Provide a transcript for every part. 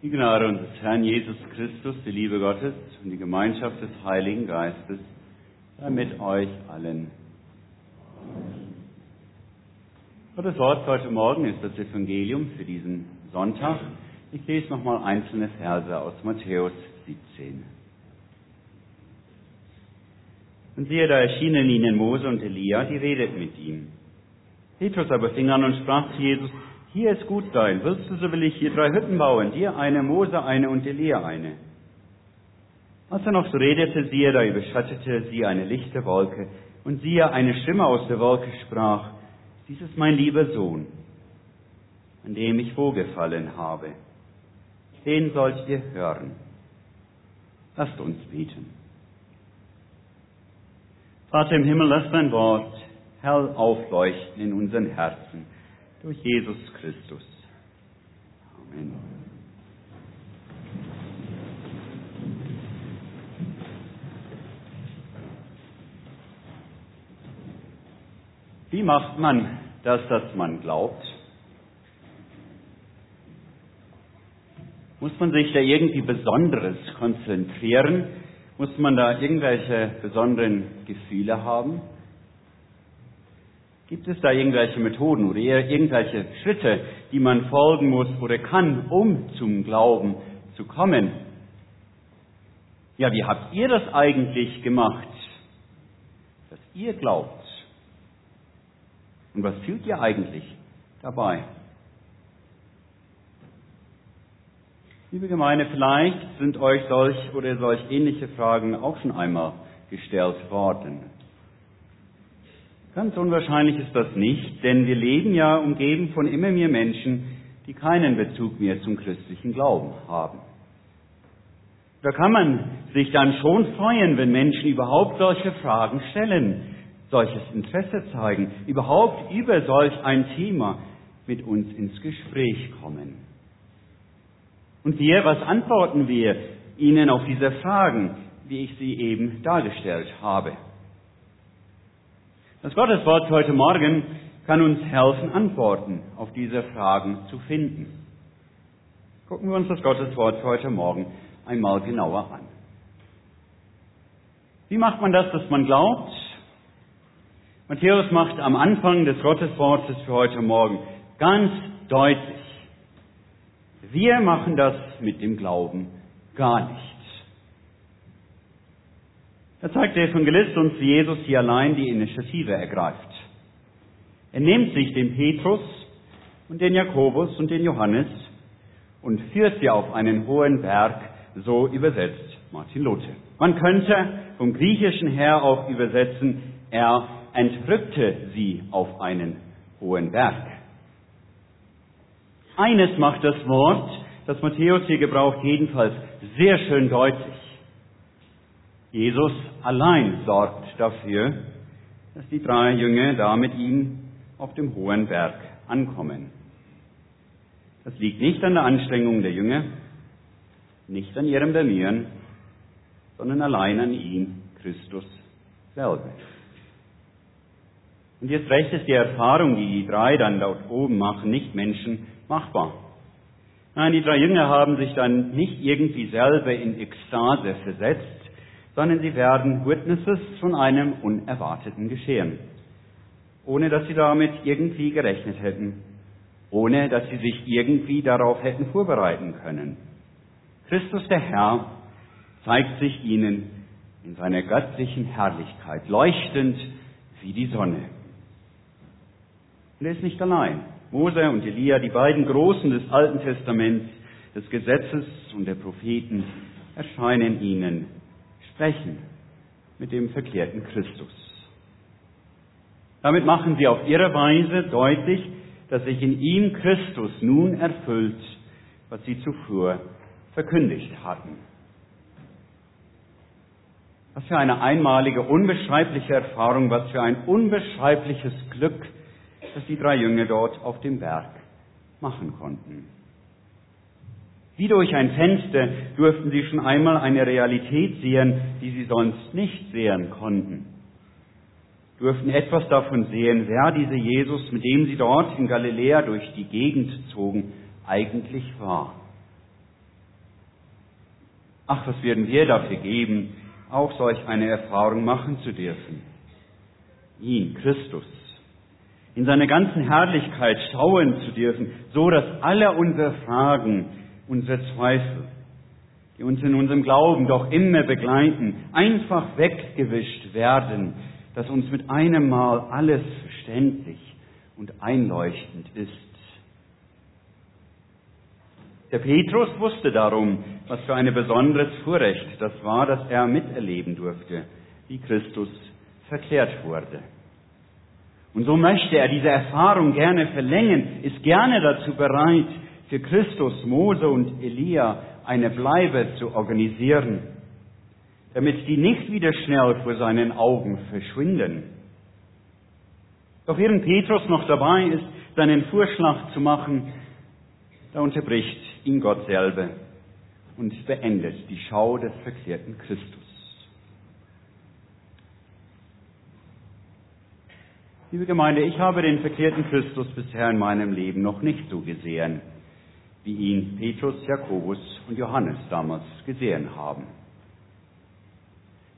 Die Gnade unseres Herrn Jesus Christus, die Liebe Gottes und die Gemeinschaft des Heiligen Geistes sei mit euch allen. Gottes Wort heute Morgen ist das Evangelium für diesen Sonntag. Ich lese nochmal einzelne Verse aus Matthäus 17. Und siehe, da erschienen ihnen Mose und Elia, die redeten mit ihm. Petrus aber fing an und sprach zu Jesus, hier ist gut dein, willst du, so will ich hier drei Hütten bauen, dir eine, Mose eine und Elia eine. Als er noch so redete, siehe, da überschattete sie eine lichte Wolke, und siehe, eine Stimme aus der Wolke sprach, dies ist mein lieber Sohn, an dem ich wohlgefallen habe. Den sollt ihr hören. Lasst uns beten. Vater im Himmel, lass dein Wort hell aufleuchten in unseren Herzen durch Jesus Christus. Amen. Wie macht man das, dass man glaubt? Muss man sich da irgendwie Besonderes konzentrieren? Muss man da irgendwelche besonderen Gefühle haben? Gibt es da irgendwelche Methoden oder irgendwelche Schritte, die man folgen muss oder kann, um zum Glauben zu kommen? Ja, wie habt ihr das eigentlich gemacht, dass ihr glaubt? Und was fühlt ihr eigentlich dabei? Liebe Gemeinde, vielleicht sind euch solch oder solch ähnliche Fragen auch schon einmal gestellt worden. Ganz unwahrscheinlich ist das nicht, denn wir leben ja umgeben von immer mehr Menschen, die keinen Bezug mehr zum christlichen Glauben haben. Da kann man sich dann schon freuen, wenn Menschen überhaupt solche Fragen stellen, solches Interesse zeigen, überhaupt über solch ein Thema mit uns ins Gespräch kommen. Und wir, was antworten wir Ihnen auf diese Fragen, wie ich sie eben dargestellt habe? Das Gotteswort heute Morgen kann uns helfen, Antworten auf diese Fragen zu finden. Gucken wir uns das Gotteswort heute Morgen einmal genauer an. Wie macht man das, dass man glaubt? Matthäus macht am Anfang des Gotteswortes für heute Morgen ganz deutlich, wir machen das mit dem Glauben gar nicht. Da zeigt der Evangelist uns, wie Jesus hier allein die Initiative ergreift. Er nimmt sich den Petrus und den Jakobus und den Johannes und führt sie auf einen hohen Berg, so übersetzt Martin Luther. Man könnte vom Griechischen her auch übersetzen, er entrückte sie auf einen hohen Berg. Eines macht das Wort, das Matthäus hier gebraucht, jedenfalls sehr schön deutlich. Jesus allein sorgt dafür, dass die drei Jünger da mit ihm auf dem hohen Berg ankommen. Das liegt nicht an der Anstrengung der Jünger, nicht an ihrem Bemühen, sondern allein an ihm, Christus selber. Und jetzt recht ist die Erfahrung, die die drei dann dort oben machen, nicht Menschen machbar. Nein, die drei Jünger haben sich dann nicht irgendwie selber in Ekstase versetzt, sondern sie werden Witnesses von einem unerwarteten Geschehen, ohne dass sie damit irgendwie gerechnet hätten, ohne dass sie sich irgendwie darauf hätten vorbereiten können. Christus der Herr zeigt sich ihnen in seiner göttlichen Herrlichkeit, leuchtend wie die Sonne. Und er ist nicht allein. Mose und Elia, die beiden Großen des Alten Testaments, des Gesetzes und der Propheten, erscheinen ihnen sprechen mit dem verklärten Christus. Damit machen sie auf ihre Weise deutlich, dass sich in ihm Christus nun erfüllt, was sie zuvor verkündigt hatten. Was für eine einmalige, unbeschreibliche Erfahrung, was für ein unbeschreibliches Glück, dass die drei Jünger dort auf dem Berg machen konnten. Wie durch ein Fenster durften sie schon einmal eine Realität sehen, die sie sonst nicht sehen konnten. Durften etwas davon sehen, wer dieser Jesus, mit dem sie dort in Galiläa durch die Gegend zogen, eigentlich war. Ach, was würden wir dafür geben, auch solch eine Erfahrung machen zu dürfen. Ihn, Christus, in seiner ganzen Herrlichkeit schauen zu dürfen, so dass alle unsere Fragen, unsere Zweifel, die uns in unserem Glauben doch immer begleiten, einfach weggewischt werden, dass uns mit einem Mal alles verständlich und einleuchtend ist. Der Petrus wusste darum, was für ein besonderes Vorrecht das war, dass er miterleben durfte, wie Christus verklärt wurde. Und so möchte er diese Erfahrung gerne verlängern, ist gerne dazu bereit, für Christus, Mose und Elia eine Bleibe zu organisieren, damit die nicht wieder schnell vor seinen Augen verschwinden. Doch während Petrus noch dabei ist, seinen Vorschlag zu machen, da unterbricht ihn Gott selber und beendet die Schau des verklärten Christus. Liebe Gemeinde, ich habe den verklärten Christus bisher in meinem Leben noch nicht so gesehen, wie ihn Petrus, Jakobus und Johannes damals gesehen haben.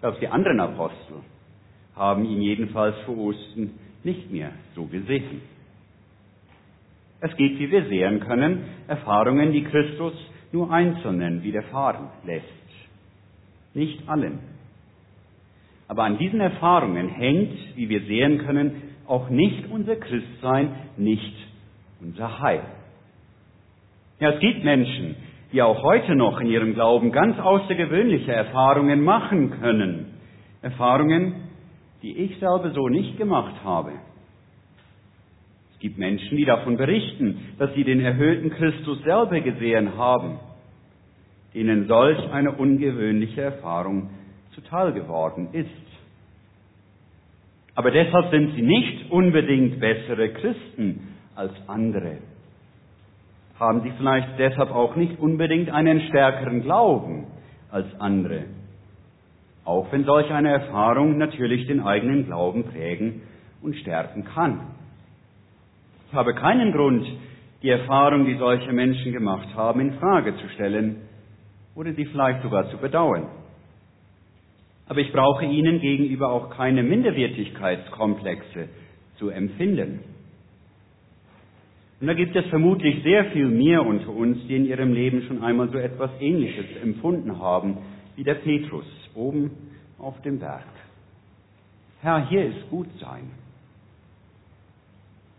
Selbst die anderen Apostel haben ihn jedenfalls vor Osten nicht mehr so gesehen. Es gibt, wie wir sehen können, Erfahrungen, die Christus nur Einzelnen widerfahren lässt. Nicht allen. Aber an diesen Erfahrungen hängt, wie wir sehen können, auch nicht unser Christsein, nicht unser Heil. Ja, es gibt Menschen, die auch heute noch in ihrem Glauben ganz außergewöhnliche Erfahrungen machen können. Erfahrungen, die ich selber so nicht gemacht habe gibt Menschen, die davon berichten, dass sie den erhöhten Christus selber gesehen haben, denen solch eine ungewöhnliche Erfahrung zuteil geworden ist. Aber deshalb sind sie nicht unbedingt bessere Christen als andere. Haben sie vielleicht deshalb auch nicht unbedingt einen stärkeren Glauben als andere. Auch wenn solch eine Erfahrung natürlich den eigenen Glauben prägen und stärken kann. Ich habe keinen Grund, die Erfahrung, die solche Menschen gemacht haben, in Frage zu stellen oder sie vielleicht sogar zu bedauern. Aber ich brauche ihnen gegenüber auch keine Minderwertigkeitskomplexe zu empfinden. Und da gibt es vermutlich sehr viel mehr unter uns, die in ihrem Leben schon einmal so etwas Ähnliches empfunden haben, wie der Petrus oben auf dem Berg. Herr, hier ist gut sein.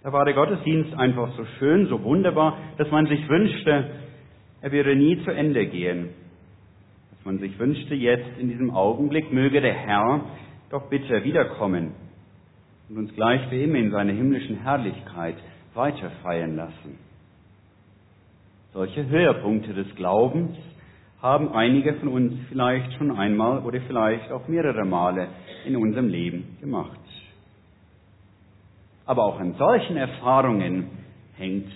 Da war der Gottesdienst einfach so schön, so wunderbar, dass man sich wünschte, er würde nie zu Ende gehen. Dass man sich wünschte, jetzt in diesem Augenblick möge der Herr doch bitte wiederkommen und uns gleich wie immer in seiner himmlischen Herrlichkeit weiter feiern lassen. Solche Höhepunkte des Glaubens haben einige von uns vielleicht schon einmal oder vielleicht auch mehrere Male in unserem Leben gemacht. Aber auch an solchen Erfahrungen hängt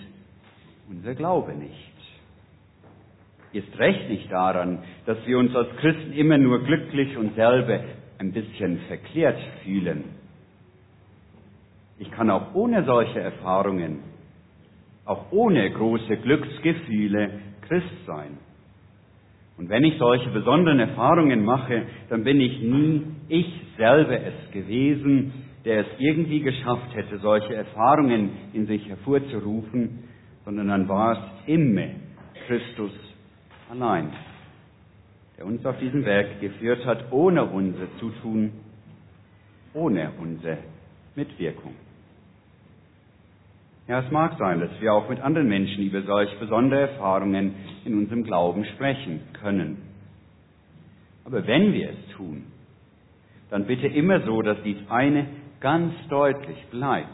unser Glaube nicht. Ist recht nicht daran, dass wir uns als Christen immer nur glücklich und selber ein bisschen verklärt fühlen. Ich kann auch ohne solche Erfahrungen, auch ohne große Glücksgefühle Christ sein. Und wenn ich solche besonderen Erfahrungen mache, dann bin ich nie ich selber es gewesen, der es irgendwie geschafft hätte, solche Erfahrungen in sich hervorzurufen, sondern dann war es immer Christus allein, der uns auf diesen Weg geführt hat, ohne unser Zutun, ohne unsere Mitwirkung. Ja, es mag sein, dass wir auch mit anderen Menschen über solch besondere Erfahrungen in unserem Glauben sprechen können. Aber wenn wir es tun, dann bitte immer so, dass dies eine ganz deutlich bleibt.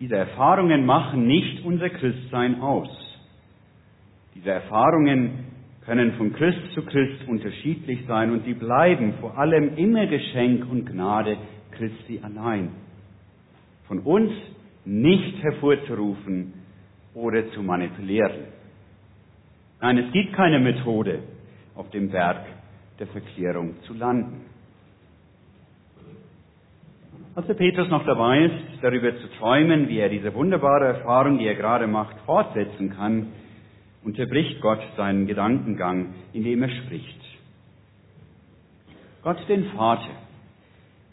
Diese Erfahrungen machen nicht unser Christsein aus. Diese Erfahrungen können von Christ zu Christ unterschiedlich sein und sie bleiben vor allem immer Geschenk und Gnade Christi allein. Von uns nicht hervorzurufen oder zu manipulieren. Nein, es gibt keine Methode, auf dem Berg der Verklärung zu landen. Als der Petrus noch dabei ist, darüber zu träumen, wie er diese wunderbare Erfahrung, die er gerade macht, fortsetzen kann, unterbricht Gott seinen Gedankengang, indem er spricht. Gott den Vater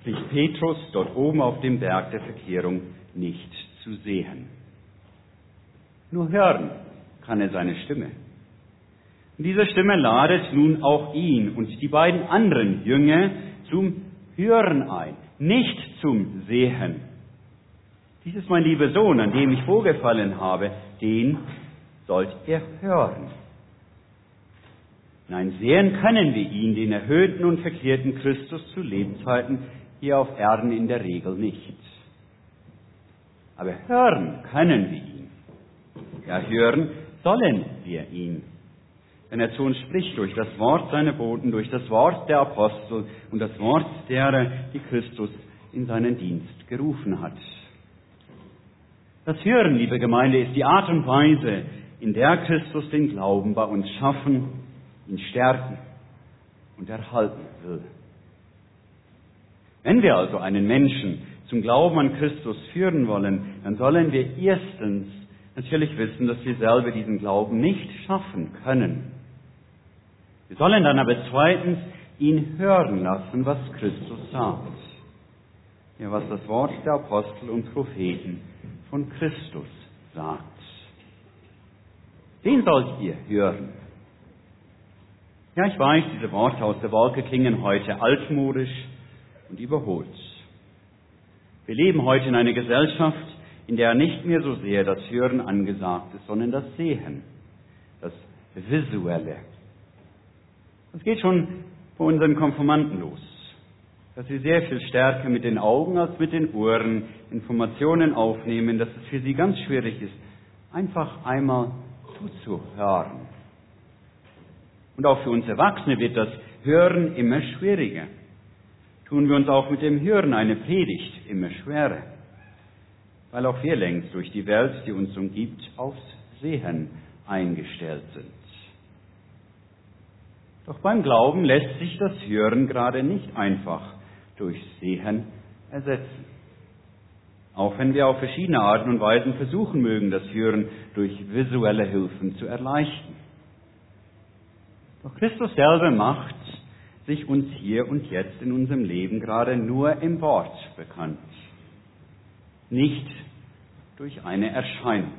kriegt Petrus dort oben auf dem Berg der Verkehrung nicht zu sehen. Nur hören kann er seine Stimme. Und diese Stimme ladet nun auch ihn und die beiden anderen Jünger zum Hören ein, nicht zum Sehen. Dies ist mein lieber Sohn, an dem ich vorgefallen habe, den sollt ihr hören. Nein, sehen können wir ihn, den erhöhten und verklärten Christus zu Lebzeiten hier auf Erden in der Regel nicht. Aber hören können wir ihn. Ja, hören sollen wir ihn. Denn er zu uns spricht durch das Wort seiner Boten, durch das Wort der Apostel und das Wort derer, die Christus in seinen Dienst gerufen hat. Das Hören, liebe Gemeinde, ist die Art und Weise, in der Christus den Glauben bei uns schaffen, ihn stärken und erhalten will. Wenn wir also einen Menschen zum Glauben an Christus führen wollen, dann sollen wir erstens natürlich wissen, dass wir selber diesen Glauben nicht schaffen können. Wir sollen dann aber zweitens ihn hören lassen, was Christus sagt. Ja, was das Wort der Apostel und Propheten von Christus sagt. Den sollt ihr hören. Ja, ich weiß, diese Worte aus der Wolke klingen heute altmodisch und überholt. Wir leben heute in einer Gesellschaft, in der nicht mehr so sehr das Hören angesagt ist, sondern das Sehen, das Visuelle. Das geht schon bei unseren Konformanten los, dass sie sehr viel stärker mit den Augen als mit den Ohren Informationen aufnehmen, dass es für sie ganz schwierig ist, einfach einmal zuzuhören. Und auch für uns Erwachsene wird das Hören immer schwieriger. Tun wir uns auch mit dem Hören eine Predigt immer schwerer, weil auch wir längst durch die Welt, die uns umgibt, aufs Sehen eingestellt sind. Doch beim Glauben lässt sich das Hören gerade nicht einfach durch Sehen ersetzen. Auch wenn wir auf verschiedene Arten und Weisen versuchen mögen, das Hören durch visuelle Hilfen zu erleichtern. Doch Christus selber macht sich uns hier und jetzt in unserem Leben gerade nur im Wort bekannt, nicht durch eine Erscheinung.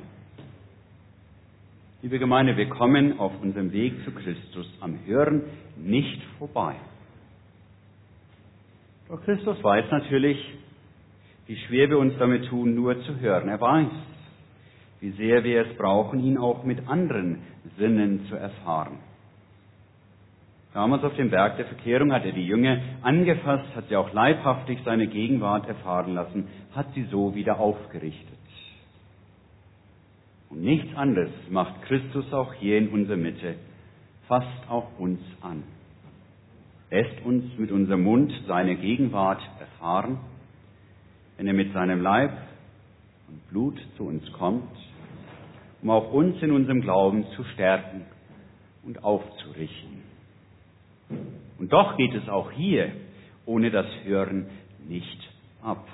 Liebe Gemeinde, wir kommen auf unserem Weg zu Christus am Hören nicht vorbei. Doch Christus weiß natürlich, wie schwer wir uns damit tun, nur zu hören. Er weiß, wie sehr wir es brauchen, ihn auch mit anderen Sinnen zu erfahren. Damals auf dem Berg der Verkehrung hat er die Jünger angefasst, hat sie auch leibhaftig seine Gegenwart erfahren lassen, hat sie so wieder aufgerichtet. Und nichts anderes macht Christus auch hier in unserer Mitte, fasst auch uns an. Lässt uns mit unserem Mund seine Gegenwart erfahren, wenn er mit seinem Leib und Blut zu uns kommt, um auch uns in unserem Glauben zu stärken und aufzurichten. Und doch geht es auch hier ohne das Hören nicht ab.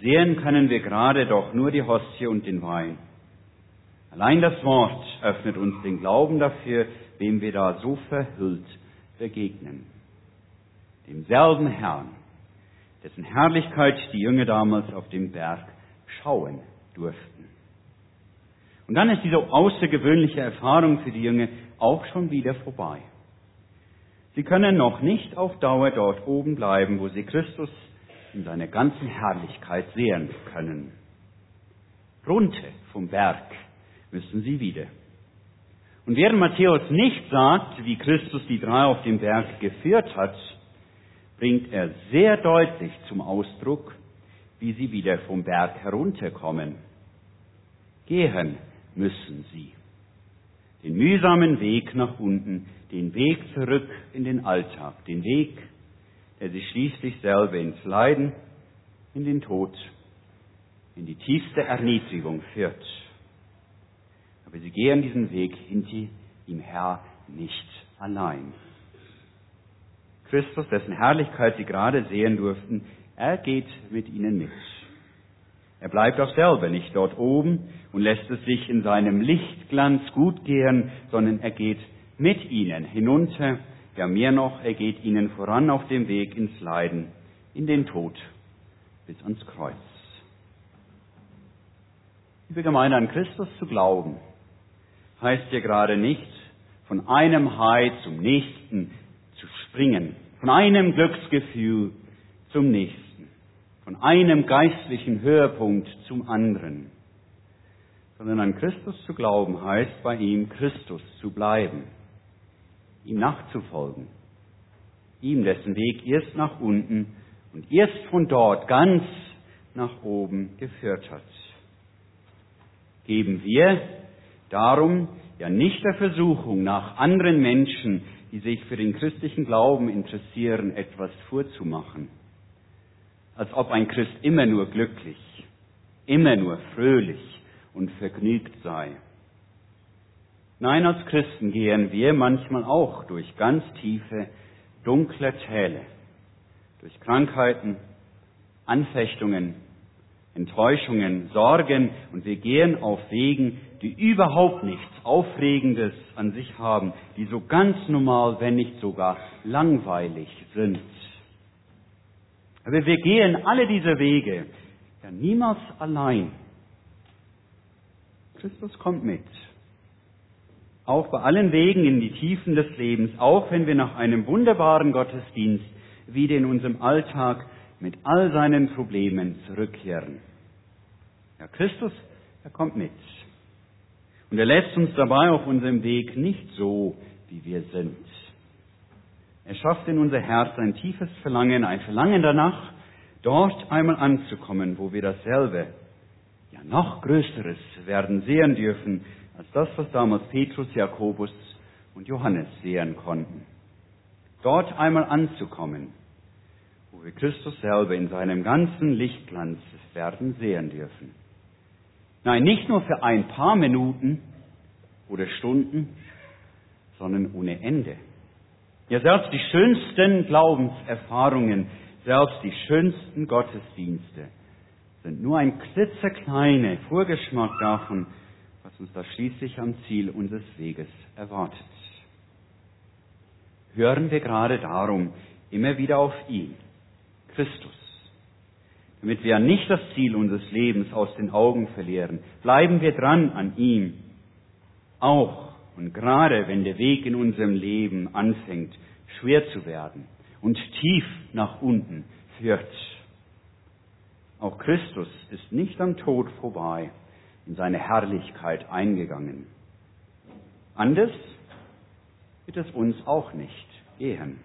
Sehen können wir gerade doch nur die Hostie und den Wein. Allein das Wort öffnet uns den Glauben dafür, wem wir da so verhüllt begegnen. Demselben Herrn, dessen Herrlichkeit die Jünger damals auf dem Berg schauen durften. Und dann ist diese außergewöhnliche Erfahrung für die Jünger auch schon wieder vorbei. Sie können noch nicht auf Dauer dort oben bleiben, wo sie Christus in seiner ganzen Herrlichkeit sehen können. Runter vom Berg müssen sie wieder. Und während Matthäus nicht sagt, wie Christus die drei auf dem Berg geführt hat, bringt er sehr deutlich zum Ausdruck, wie sie wieder vom Berg herunterkommen. Gehen müssen sie. Den mühsamen Weg nach unten, den Weg zurück in den Alltag, den Weg, der sie schließlich selber ins Leiden, in den Tod, in die tiefste Erniedrigung führt. Aber sie gehen diesen Weg hinter ihm Herr nicht allein. Christus, dessen Herrlichkeit sie gerade sehen durften, er geht mit ihnen mit. Er bleibt auch selber nicht dort oben und lässt es sich in seinem Lichtglanz gut gehen, sondern er geht mit ihnen hinunter, ja mehr noch, er geht ihnen voran auf dem Weg ins Leiden, in den Tod, bis ans Kreuz. Liebe Gemeinde, an Christus zu glauben, heißt ja gerade nicht, von einem High zum nächsten zu springen, von einem Glücksgefühl zum nächsten, von einem geistlichen Höhepunkt zum anderen, sondern an Christus zu glauben heißt bei ihm Christus zu bleiben, ihm nachzufolgen, ihm dessen Weg erst nach unten und erst von dort ganz nach oben geführt hat. Geben wir darum ja nicht der Versuchung, nach anderen Menschen, die sich für den christlichen Glauben interessieren, etwas vorzumachen. Als ob ein Christ immer nur glücklich, immer nur fröhlich und vergnügt sei. Nein, als Christen gehen wir manchmal auch durch ganz tiefe, dunkle Täle, durch Krankheiten, Anfechtungen, Enttäuschungen, Sorgen und wir gehen auf Wegen, die überhaupt nichts Aufregendes an sich haben, die so ganz normal, wenn nicht sogar langweilig sind. Aber wir gehen alle diese Wege ja niemals allein. Christus kommt mit. Auch bei allen Wegen in die Tiefen des Lebens, auch wenn wir nach einem wunderbaren Gottesdienst wieder in unserem Alltag mit all seinen Problemen zurückkehren. Ja, Christus, er kommt mit. Und er lässt uns dabei auf unserem Weg nicht so, wie wir sind. Er schafft in unser Herz ein tiefes Verlangen, ein Verlangen danach, dort einmal anzukommen, wo wir dasselbe, ja noch Größeres werden sehen dürfen, als das, was damals Petrus, Jakobus und Johannes sehen konnten. Dort einmal anzukommen, wo wir Christus selber in seinem ganzen Lichtglanz werden sehen dürfen. Nein, nicht nur für ein paar Minuten oder Stunden, sondern ohne Ende. Ja, selbst die schönsten Glaubenserfahrungen, selbst die schönsten Gottesdienste sind nur ein klitzekleiner Vorgeschmack davon, was uns da schließlich am Ziel unseres Weges erwartet. Hören wir gerade darum immer wieder auf ihn, Christus, damit wir nicht das Ziel unseres Lebens aus den Augen verlieren. Bleiben wir dran an ihm, auch und gerade wenn der Weg in unserem Leben anfängt, schwer zu werden und tief nach unten führt. Auch Christus ist nicht am Tod vorbei, in seine Herrlichkeit eingegangen. Anders wird es uns auch nicht gehen.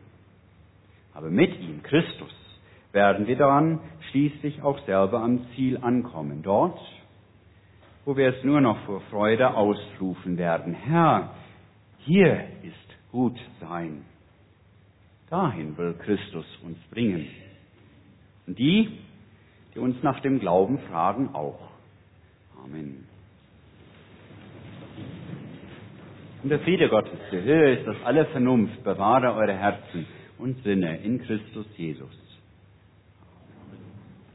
Aber mit ihm, Christus, werden wir dann schließlich auch selber am Ziel ankommen. Dort, wo wir es nur noch vor Freude ausrufen werden. Herr, hier ist gut sein. Dahin will Christus uns bringen. Und die, die uns nach dem Glauben fragen, auch. Amen. Und der Friede Gottes, der Höhe ist das alle Vernunft, bewahre eure Herzen und Sinne in Christus Jesus.